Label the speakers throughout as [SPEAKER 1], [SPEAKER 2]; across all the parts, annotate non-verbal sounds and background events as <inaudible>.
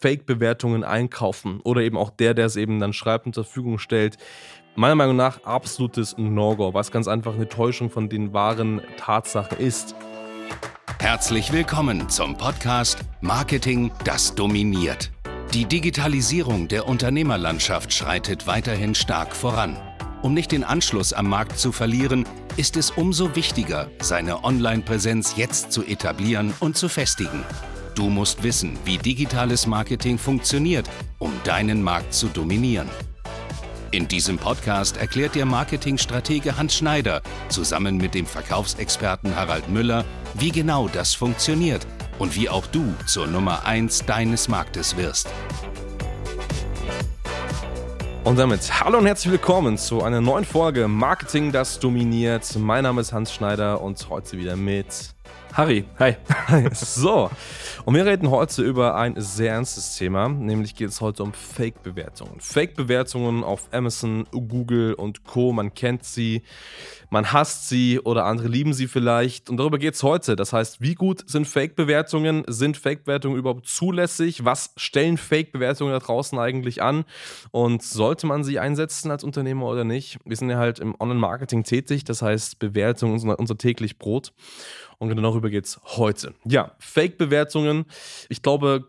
[SPEAKER 1] Fake-Bewertungen einkaufen oder eben auch der, der es eben dann schreibt und zur Verfügung stellt. Meiner Meinung nach absolutes No-Go, was ganz einfach eine Täuschung von den wahren Tatsachen ist.
[SPEAKER 2] Herzlich willkommen zum Podcast Marketing, das dominiert. Die Digitalisierung der Unternehmerlandschaft schreitet weiterhin stark voran. Um nicht den Anschluss am Markt zu verlieren, ist es umso wichtiger, seine Online-Präsenz jetzt zu etablieren und zu festigen. Du musst wissen, wie digitales Marketing funktioniert, um deinen Markt zu dominieren. In diesem Podcast erklärt der Marketingstratege Hans Schneider zusammen mit dem Verkaufsexperten Harald Müller, wie genau das funktioniert und wie auch du zur Nummer 1 deines Marktes wirst.
[SPEAKER 1] Und damit hallo und herzlich willkommen zu einer neuen Folge Marketing, das dominiert. Mein Name ist Hans Schneider und heute wieder mit Harry. Hi. <laughs> so, und wir reden heute über ein sehr ernstes Thema, nämlich geht es heute um Fake-Bewertungen. Fake-Bewertungen auf Amazon, Google und Co. Man kennt sie, man hasst sie oder andere lieben sie vielleicht. Und darüber geht es heute. Das heißt, wie gut sind Fake-Bewertungen? Sind Fake-Bewertungen überhaupt zulässig? Was stellen Fake-Bewertungen da draußen eigentlich an? Und sollte man sie einsetzen als Unternehmer oder nicht? Wir sind ja halt im Online-Marketing tätig, das heißt, Bewertungen unser, unser täglich Brot. Und genau darüber geht es heute. Ja, Fake-Bewertungen. Ich glaube,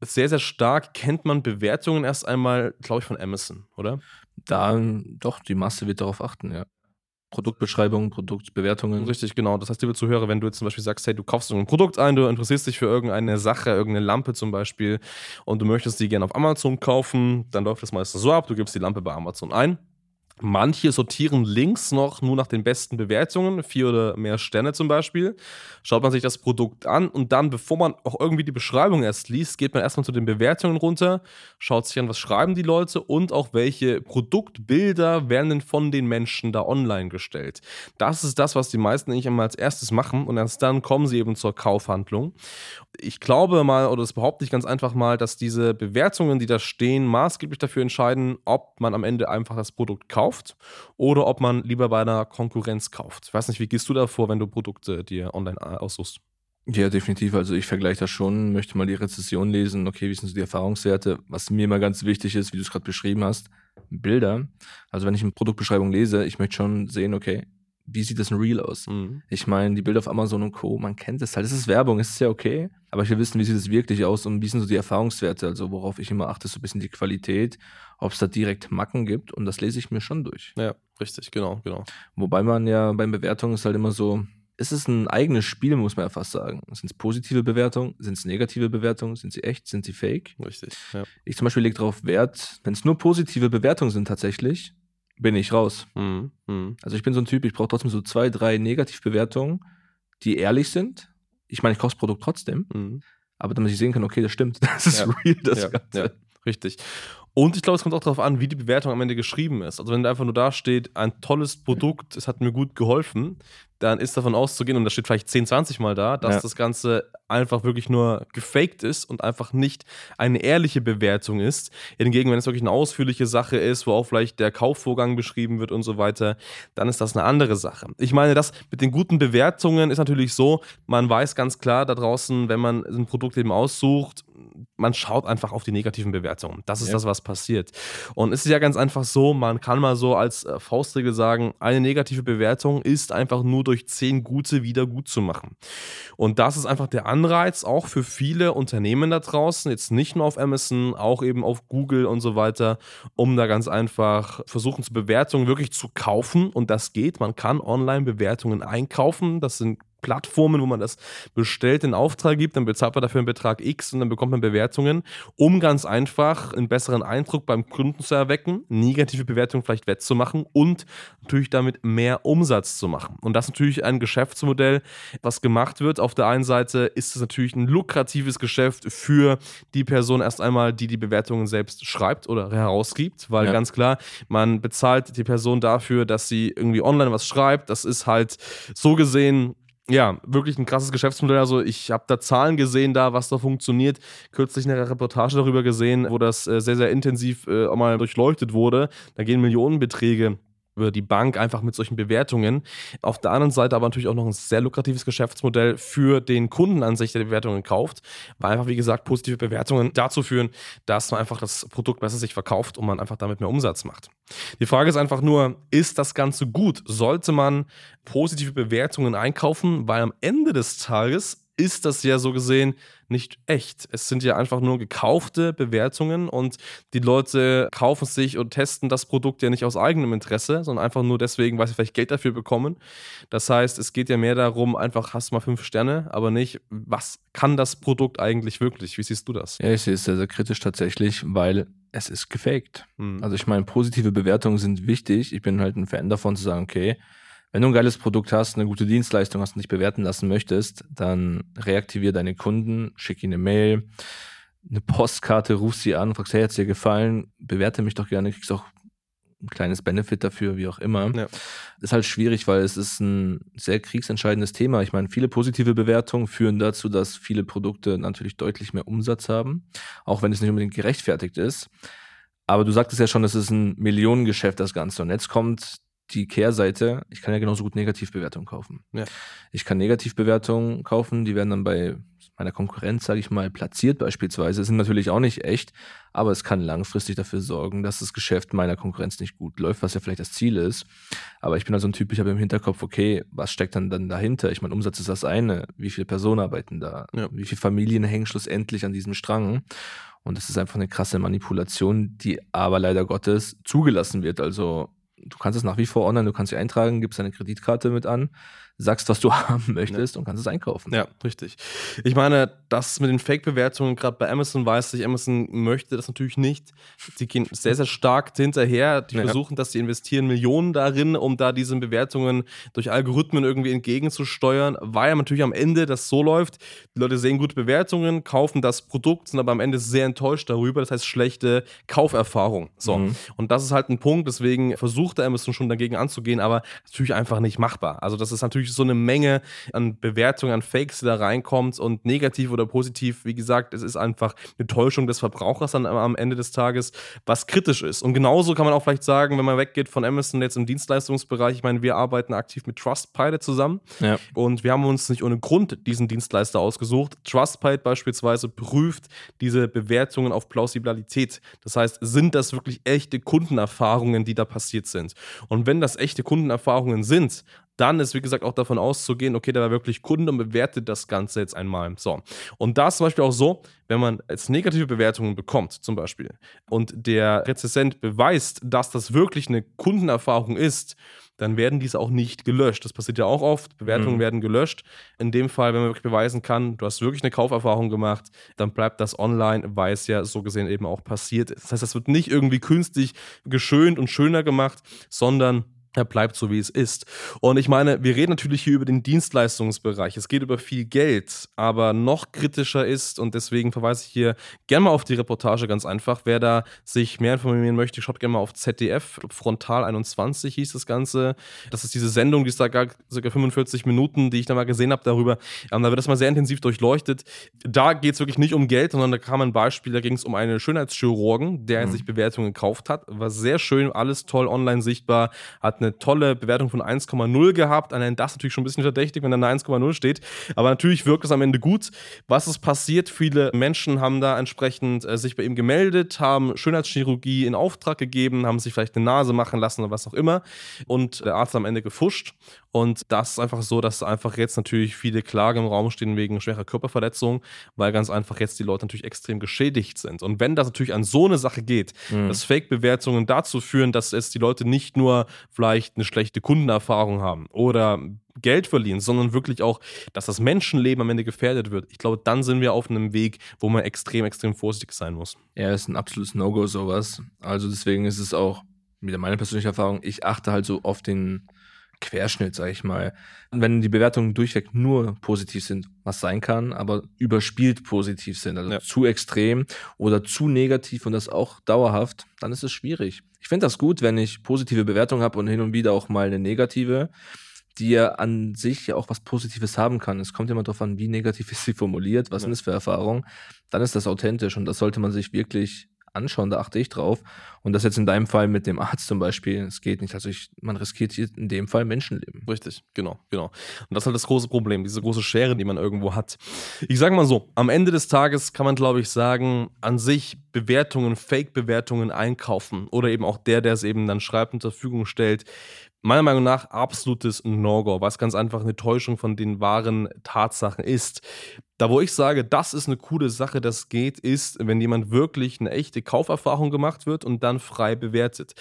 [SPEAKER 1] sehr, sehr stark kennt man Bewertungen erst einmal, glaube ich, von Amazon, oder?
[SPEAKER 3] Da, doch, die Masse wird darauf achten, ja. Produktbeschreibungen, Produktbewertungen.
[SPEAKER 1] Richtig, genau. Das heißt, liebe Zuhörer, wenn du jetzt zum Beispiel sagst, hey, du kaufst ein Produkt ein, du interessierst dich für irgendeine Sache, irgendeine Lampe zum Beispiel und du möchtest die gerne auf Amazon kaufen, dann läuft das meistens so ab, du gibst die Lampe bei Amazon ein Manche sortieren links noch nur nach den besten Bewertungen, vier oder mehr Sterne zum Beispiel. Schaut man sich das Produkt an und dann, bevor man auch irgendwie die Beschreibung erst liest, geht man erstmal zu den Bewertungen runter, schaut sich an, was schreiben die Leute und auch welche Produktbilder werden denn von den Menschen da online gestellt. Das ist das, was die meisten eigentlich einmal als erstes machen und erst dann kommen sie eben zur Kaufhandlung. Ich glaube mal, oder das behaupte ich ganz einfach mal, dass diese Bewertungen, die da stehen, maßgeblich dafür entscheiden, ob man am Ende einfach das Produkt kauft kauft oder ob man lieber bei einer Konkurrenz kauft. Ich weiß nicht, wie gehst du da vor, wenn du Produkte dir online äh, aussuchst?
[SPEAKER 3] Ja, definitiv. Also ich vergleiche das schon, möchte mal die Rezession lesen, okay, wie sind so die Erfahrungswerte? Was mir immer ganz wichtig ist, wie du es gerade beschrieben hast, Bilder. Also wenn ich eine Produktbeschreibung lese, ich möchte schon sehen, okay, wie sieht das in Real aus? Mhm. Ich meine, die Bilder auf Amazon und Co., man kennt es halt. Es ist Werbung, es ist ja okay. Aber ich will wissen, wie sieht es wirklich aus und wie sind so die Erfahrungswerte? Also, worauf ich immer achte, ist so ein bisschen die Qualität, ob es da direkt Macken gibt. Und das lese ich mir schon durch.
[SPEAKER 1] Ja, richtig, genau, genau.
[SPEAKER 3] Wobei man ja beim Bewertungen ist halt immer so, es ist ein eigenes Spiel, muss man ja fast sagen. Sind es positive Bewertungen? Sind es negative Bewertungen? Sind sie echt? Sind sie fake?
[SPEAKER 1] Richtig. Ja.
[SPEAKER 3] Ich zum Beispiel lege darauf Wert, wenn es nur positive Bewertungen sind tatsächlich, bin ich raus. Mhm. Mhm. Also ich bin so ein Typ, ich brauche trotzdem so zwei, drei Negativbewertungen, die ehrlich sind. Ich meine, ich kaufe das Produkt trotzdem, mhm. aber damit ich sehen kann, okay, das stimmt, <laughs> das ist ja. real, das
[SPEAKER 1] ja. Ganze. Ja. Richtig. Und ich glaube, es kommt auch darauf an, wie die Bewertung am Ende geschrieben ist. Also wenn da einfach nur da steht, ein tolles Produkt, es hat mir gut geholfen, dann ist davon auszugehen, und das steht vielleicht 10, 20 Mal da, dass ja. das Ganze einfach wirklich nur gefaked ist und einfach nicht eine ehrliche Bewertung ist. Hingegen, wenn es wirklich eine ausführliche Sache ist, wo auch vielleicht der Kaufvorgang beschrieben wird und so weiter, dann ist das eine andere Sache. Ich meine, das mit den guten Bewertungen ist natürlich so, man weiß ganz klar da draußen, wenn man ein Produkt eben aussucht, man schaut einfach auf die negativen Bewertungen. Das ist ja. das, was passiert. Und es ist ja ganz einfach so, man kann mal so als äh, Faustregel sagen, eine negative Bewertung ist einfach nur durch zehn gute wieder gut zu machen. Und das ist einfach der Anreiz auch für viele Unternehmen da draußen, jetzt nicht nur auf Amazon, auch eben auf Google und so weiter, um da ganz einfach versuchen, zu Bewertungen wirklich zu kaufen. Und das geht. Man kann online Bewertungen einkaufen. Das sind Plattformen, wo man das bestellt, in Auftrag gibt, dann bezahlt man dafür einen Betrag X und dann bekommt man Bewertungen, um ganz einfach einen besseren Eindruck beim Kunden zu erwecken, negative Bewertungen vielleicht wettzumachen und natürlich damit mehr Umsatz zu machen. Und das ist natürlich ein Geschäftsmodell, was gemacht wird. Auf der einen Seite ist es natürlich ein lukratives Geschäft für die Person erst einmal, die die Bewertungen selbst schreibt oder herausgibt, weil ja. ganz klar, man bezahlt die Person dafür, dass sie irgendwie online was schreibt. Das ist halt so gesehen ja, wirklich ein krasses Geschäftsmodell. Also ich habe da Zahlen gesehen, da was da funktioniert. Kürzlich eine Reportage darüber gesehen, wo das äh, sehr, sehr intensiv äh, mal durchleuchtet wurde. Da gehen Millionenbeträge über die Bank einfach mit solchen Bewertungen. Auf der anderen Seite aber natürlich auch noch ein sehr lukratives Geschäftsmodell für den Kunden an sich, der die Bewertungen kauft, weil einfach, wie gesagt, positive Bewertungen dazu führen, dass man einfach das Produkt besser sich verkauft und man einfach damit mehr Umsatz macht. Die Frage ist einfach nur, ist das Ganze gut? Sollte man positive Bewertungen einkaufen, weil am Ende des Tages ist das ja so gesehen nicht echt. Es sind ja einfach nur gekaufte Bewertungen und die Leute kaufen sich und testen das Produkt ja nicht aus eigenem Interesse, sondern einfach nur deswegen, weil sie vielleicht Geld dafür bekommen. Das heißt, es geht ja mehr darum, einfach hast mal fünf Sterne, aber nicht, was kann das Produkt eigentlich wirklich? Wie siehst du das?
[SPEAKER 3] Ja, ich sehe es sehr, sehr kritisch tatsächlich, weil es ist gefaked. Mhm. Also ich meine, positive Bewertungen sind wichtig. Ich bin halt ein Fan davon zu sagen, okay, wenn du ein geiles Produkt hast, eine gute Dienstleistung hast und dich bewerten lassen möchtest, dann reaktivier deine Kunden, schick ihnen eine Mail, eine Postkarte, ruf sie an, fragst, hey, hat es dir gefallen? Bewerte mich doch gerne, kriegst auch ein kleines Benefit dafür, wie auch immer. Ja. Ist halt schwierig, weil es ist ein sehr kriegsentscheidendes Thema. Ich meine, viele positive Bewertungen führen dazu, dass viele Produkte natürlich deutlich mehr Umsatz haben, auch wenn es nicht unbedingt gerechtfertigt ist. Aber du sagtest ja schon, es ist ein Millionengeschäft, das Ganze. Und jetzt kommt die Kehrseite, ich kann ja genauso gut Negativbewertungen kaufen. Ja. Ich kann Negativbewertungen kaufen, die werden dann bei meiner Konkurrenz, sage ich mal, platziert beispielsweise. Sind natürlich auch nicht echt, aber es kann langfristig dafür sorgen, dass das Geschäft meiner Konkurrenz nicht gut läuft, was ja vielleicht das Ziel ist. Aber ich bin also ein Typ, ich habe im Hinterkopf, okay, was steckt dann, dann dahinter? Ich meine, Umsatz ist das eine. Wie viele Personen arbeiten da? Ja. Wie viele Familien hängen schlussendlich an diesem Strang? Und das ist einfach eine krasse Manipulation, die aber leider Gottes zugelassen wird. Also du kannst es nach wie vor online, du kannst dich eintragen, gibst deine Kreditkarte mit an sagst, was du <laughs> haben möchtest ja. und kannst es einkaufen.
[SPEAKER 1] Ja, richtig. Ich meine, das mit den Fake-Bewertungen, gerade bei Amazon weiß ich, Amazon möchte das natürlich nicht. Sie gehen sehr, sehr stark hinterher. Die ja. versuchen dass die investieren Millionen darin, um da diesen Bewertungen durch Algorithmen irgendwie entgegenzusteuern, weil natürlich am Ende das so läuft, die Leute sehen gute Bewertungen, kaufen das Produkt, sind aber am Ende sehr enttäuscht darüber. Das heißt, schlechte Kauferfahrung. So. Mhm. Und das ist halt ein Punkt, deswegen versucht Amazon schon dagegen anzugehen, aber natürlich einfach nicht machbar. Also, das ist natürlich natürlich so eine Menge an Bewertungen, an Fakes, die da reinkommt und negativ oder positiv. Wie gesagt, es ist einfach eine Täuschung des Verbrauchers dann am Ende des Tages, was kritisch ist. Und genauso kann man auch vielleicht sagen, wenn man weggeht von Amazon jetzt im Dienstleistungsbereich, ich meine, wir arbeiten aktiv mit Trustpilot zusammen ja. und wir haben uns nicht ohne Grund diesen Dienstleister ausgesucht. Trustpilot beispielsweise prüft diese Bewertungen auf Plausibilität. Das heißt, sind das wirklich echte Kundenerfahrungen, die da passiert sind? Und wenn das echte Kundenerfahrungen sind, dann ist, wie gesagt, auch davon auszugehen, okay, der war wirklich Kunde und bewertet das Ganze jetzt einmal. So. Und da ist zum Beispiel auch so, wenn man jetzt negative Bewertungen bekommt, zum Beispiel, und der Rezessent beweist, dass das wirklich eine Kundenerfahrung ist, dann werden diese auch nicht gelöscht. Das passiert ja auch oft. Bewertungen mhm. werden gelöscht. In dem Fall, wenn man wirklich beweisen kann, du hast wirklich eine Kauferfahrung gemacht, dann bleibt das online, weil es ja so gesehen eben auch passiert ist. Das heißt, das wird nicht irgendwie künstlich geschönt und schöner gemacht, sondern er bleibt so, wie es ist. Und ich meine, wir reden natürlich hier über den Dienstleistungsbereich. Es geht über viel Geld, aber noch kritischer ist, und deswegen verweise ich hier gerne mal auf die Reportage ganz einfach. Wer da sich mehr informieren möchte, schaut gerne mal auf ZDF. Frontal 21 hieß das Ganze. Das ist diese Sendung, die ist da gar circa 45 Minuten, die ich da mal gesehen habe darüber. Ähm, da wird das mal sehr intensiv durchleuchtet. Da geht es wirklich nicht um Geld, sondern da kam ein Beispiel, da ging es um einen Schönheitschirurgen, der mhm. sich Bewertungen gekauft hat. War sehr schön, alles toll online sichtbar, hat eine tolle Bewertung von 1,0 gehabt. Allein das natürlich schon ein bisschen verdächtig, wenn da eine 1,0 steht. Aber natürlich wirkt es am Ende gut. Was ist passiert? Viele Menschen haben da entsprechend äh, sich bei ihm gemeldet, haben Schönheitschirurgie in Auftrag gegeben, haben sich vielleicht eine Nase machen lassen oder was auch immer. Und der Arzt am Ende gefuscht. Und das ist einfach so, dass einfach jetzt natürlich viele Klagen im Raum stehen wegen schwerer Körperverletzung, weil ganz einfach jetzt die Leute natürlich extrem geschädigt sind. Und wenn das natürlich an so eine Sache geht, mhm. dass Fake-Bewertungen dazu führen, dass es die Leute nicht nur vielleicht eine schlechte Kundenerfahrung haben oder Geld verlieren, sondern wirklich auch, dass das Menschenleben am Ende gefährdet wird. Ich glaube, dann sind wir auf einem Weg, wo man extrem, extrem vorsichtig sein muss.
[SPEAKER 3] Ja, ist ein absolutes No-Go sowas. Also deswegen ist es auch wieder meine persönliche Erfahrung, ich achte halt so auf den Querschnitt, sag ich mal. Wenn die Bewertungen durchweg nur positiv sind, was sein kann, aber überspielt positiv sind, also ja. zu extrem oder zu negativ und das auch dauerhaft, dann ist es schwierig. Ich finde das gut, wenn ich positive Bewertungen habe und hin und wieder auch mal eine negative, die ja an sich ja auch was Positives haben kann. Es kommt immer darauf an, wie negativ ist sie formuliert, was ja. sind das für Erfahrungen. Dann ist das authentisch und das sollte man sich wirklich anschauen, da achte ich drauf. Und das jetzt in deinem Fall mit dem Arzt zum Beispiel, es geht nicht. Also ich, man riskiert hier in dem Fall Menschenleben.
[SPEAKER 1] Richtig, genau, genau. Und das ist halt das große Problem, diese große Schere, die man irgendwo hat. Ich sage mal so, am Ende des Tages kann man, glaube ich, sagen, an sich Bewertungen, Fake-Bewertungen einkaufen oder eben auch der, der es eben dann schreibt und zur Verfügung stellt, meiner Meinung nach absolutes No-Go, was ganz einfach eine Täuschung von den wahren Tatsachen ist. Da, wo ich sage, das ist eine coole Sache, das geht, ist, wenn jemand wirklich eine echte Kauferfahrung gemacht wird und dann frei bewertet.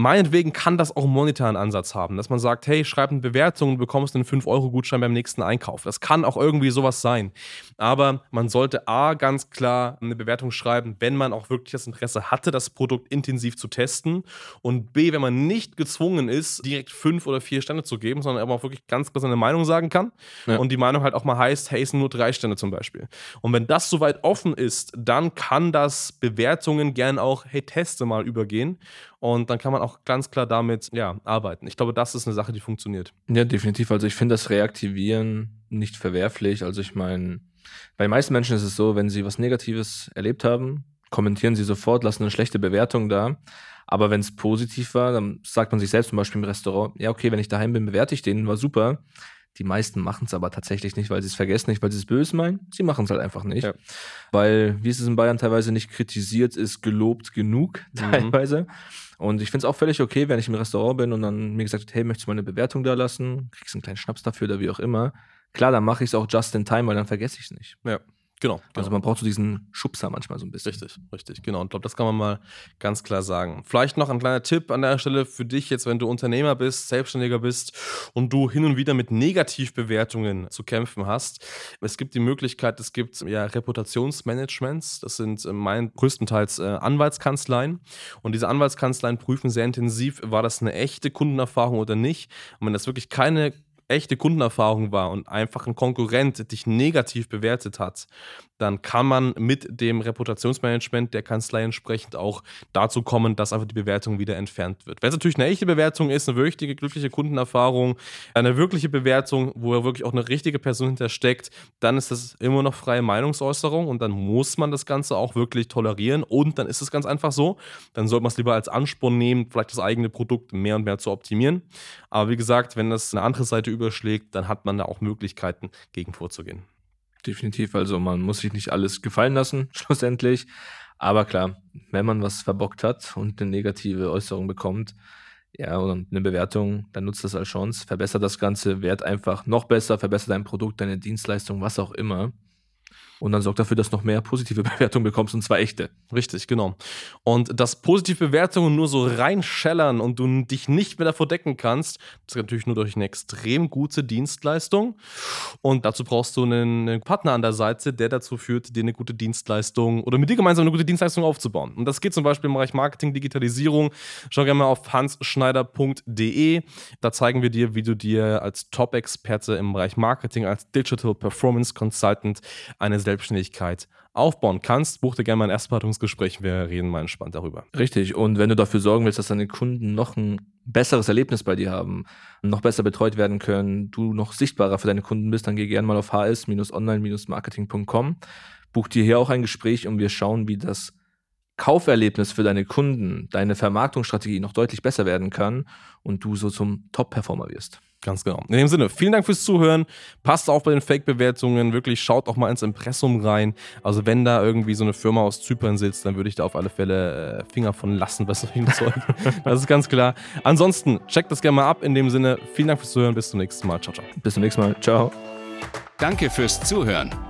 [SPEAKER 1] Meinetwegen kann das auch einen monetären Ansatz haben, dass man sagt, hey, schreib eine Bewertung und bekommst einen 5-Euro-Gutschein beim nächsten Einkauf. Das kann auch irgendwie sowas sein. Aber man sollte A, ganz klar eine Bewertung schreiben, wenn man auch wirklich das Interesse hatte, das Produkt intensiv zu testen. Und B, wenn man nicht gezwungen ist, direkt fünf oder vier Sterne zu geben, sondern aber auch wirklich ganz klar seine Meinung sagen kann. Ja. Und die Meinung halt auch mal heißt, hey, es sind nur drei Sterne zum Beispiel. Und wenn das soweit offen ist, dann kann das Bewertungen gern auch, hey, teste mal übergehen. Und dann kann man auch ganz klar damit ja, arbeiten. Ich glaube, das ist eine Sache, die funktioniert.
[SPEAKER 3] Ja, definitiv. Also ich finde das Reaktivieren nicht verwerflich. Also ich meine, bei den meisten Menschen ist es so, wenn sie was Negatives erlebt haben, kommentieren sie sofort, lassen eine schlechte Bewertung da. Aber wenn es positiv war, dann sagt man sich selbst zum Beispiel im Restaurant, ja, okay, wenn ich daheim bin, bewerte ich den, war super. Die meisten machen es aber tatsächlich nicht, weil sie es vergessen, nicht weil sie es böse meinen. Sie machen es halt einfach nicht. Ja. Weil, wie es in Bayern teilweise nicht kritisiert ist, gelobt genug mhm. teilweise. Und ich finde es auch völlig okay, wenn ich im Restaurant bin und dann mir gesagt wird, hey, möchtest du mal eine Bewertung da lassen? Kriegst einen kleinen Schnaps dafür oder wie auch immer. Klar, dann mache ich es auch just in time, weil dann vergesse ich es nicht.
[SPEAKER 1] Ja. Genau.
[SPEAKER 3] Also genau. man braucht so diesen Schubser manchmal so ein bisschen.
[SPEAKER 1] Richtig, richtig, genau. Und ich glaube, das kann man mal ganz klar sagen. Vielleicht noch ein kleiner Tipp an der Stelle für dich jetzt, wenn du Unternehmer bist, Selbstständiger bist und du hin und wieder mit Negativbewertungen zu kämpfen hast. Es gibt die Möglichkeit, es gibt ja Reputationsmanagements. Das sind äh, mein größtenteils äh, Anwaltskanzleien. Und diese Anwaltskanzleien prüfen sehr intensiv, war das eine echte Kundenerfahrung oder nicht. Und wenn das wirklich keine echte Kundenerfahrung war und einfach ein Konkurrent dich negativ bewertet hat, dann kann man mit dem Reputationsmanagement der Kanzlei entsprechend auch dazu kommen, dass einfach die Bewertung wieder entfernt wird. Wenn es natürlich eine echte Bewertung ist, eine wirkliche, glückliche Kundenerfahrung, eine wirkliche Bewertung, wo wirklich auch eine richtige Person hintersteckt, dann ist das immer noch freie Meinungsäußerung und dann muss man das Ganze auch wirklich tolerieren und dann ist es ganz einfach so. Dann sollte man es lieber als Ansporn nehmen, vielleicht das eigene Produkt mehr und mehr zu optimieren. Aber wie gesagt, wenn das eine andere Seite überschlägt, dann hat man da auch Möglichkeiten, gegen vorzugehen.
[SPEAKER 3] Definitiv, also man muss sich nicht alles gefallen lassen, <laughs> schlussendlich. Aber klar, wenn man was verbockt hat und eine negative Äußerung bekommt, ja, und eine Bewertung, dann nutzt das als Chance, verbessert das Ganze, wert einfach noch besser, verbessert dein Produkt, deine Dienstleistung, was auch immer und dann sorgt dafür, dass du noch mehr positive <laughs> Bewertungen bekommst und zwar echte.
[SPEAKER 1] Richtig, genau. Und dass positive Bewertungen nur so reinschellern und du dich nicht mehr davor decken kannst, das ist natürlich nur durch eine extrem gute Dienstleistung. Und dazu brauchst du einen, Partner an der Seite, der dazu führt, dir eine gute Dienstleistung oder mit dir gemeinsam eine gute Dienstleistung aufzubauen. Und das geht zum Beispiel im Bereich Marketing, Digitalisierung. Schau gerne mal auf hansschneider.de. Da zeigen wir dir, wie du dir als Top-Experte im Bereich Marketing, als Digital Performance Consultant eine Selbstständigkeit aufbauen kannst, buch dir gerne mal ein Erstberatungsgespräch. Wir reden mal entspannt darüber.
[SPEAKER 3] Richtig. Und wenn du dafür sorgen willst, dass deine Kunden noch ein besseres Erlebnis bei dir haben, noch besser betreut werden können, du noch sichtbarer für deine Kunden bist, dann geh gerne mal auf hs-online-marketing.com. Buch dir hier auch ein Gespräch und wir schauen, wie das Kauferlebnis für deine Kunden, deine Vermarktungsstrategie noch deutlich besser werden kann und du so zum Top-Performer wirst.
[SPEAKER 1] Ganz genau. In dem Sinne, vielen Dank fürs Zuhören. Passt auf bei den Fake-Bewertungen. Wirklich schaut auch mal ins Impressum rein. Also, wenn da irgendwie so eine Firma aus Zypern sitzt, dann würde ich da auf alle Fälle äh, Finger von lassen bei solchen Zeug. das ist ganz klar. Ansonsten, checkt das gerne mal ab. In dem Sinne, vielen Dank fürs Zuhören. Bis zum nächsten Mal. Ciao, ciao.
[SPEAKER 3] Bis zum nächsten Mal. Ciao.
[SPEAKER 2] Danke fürs Zuhören.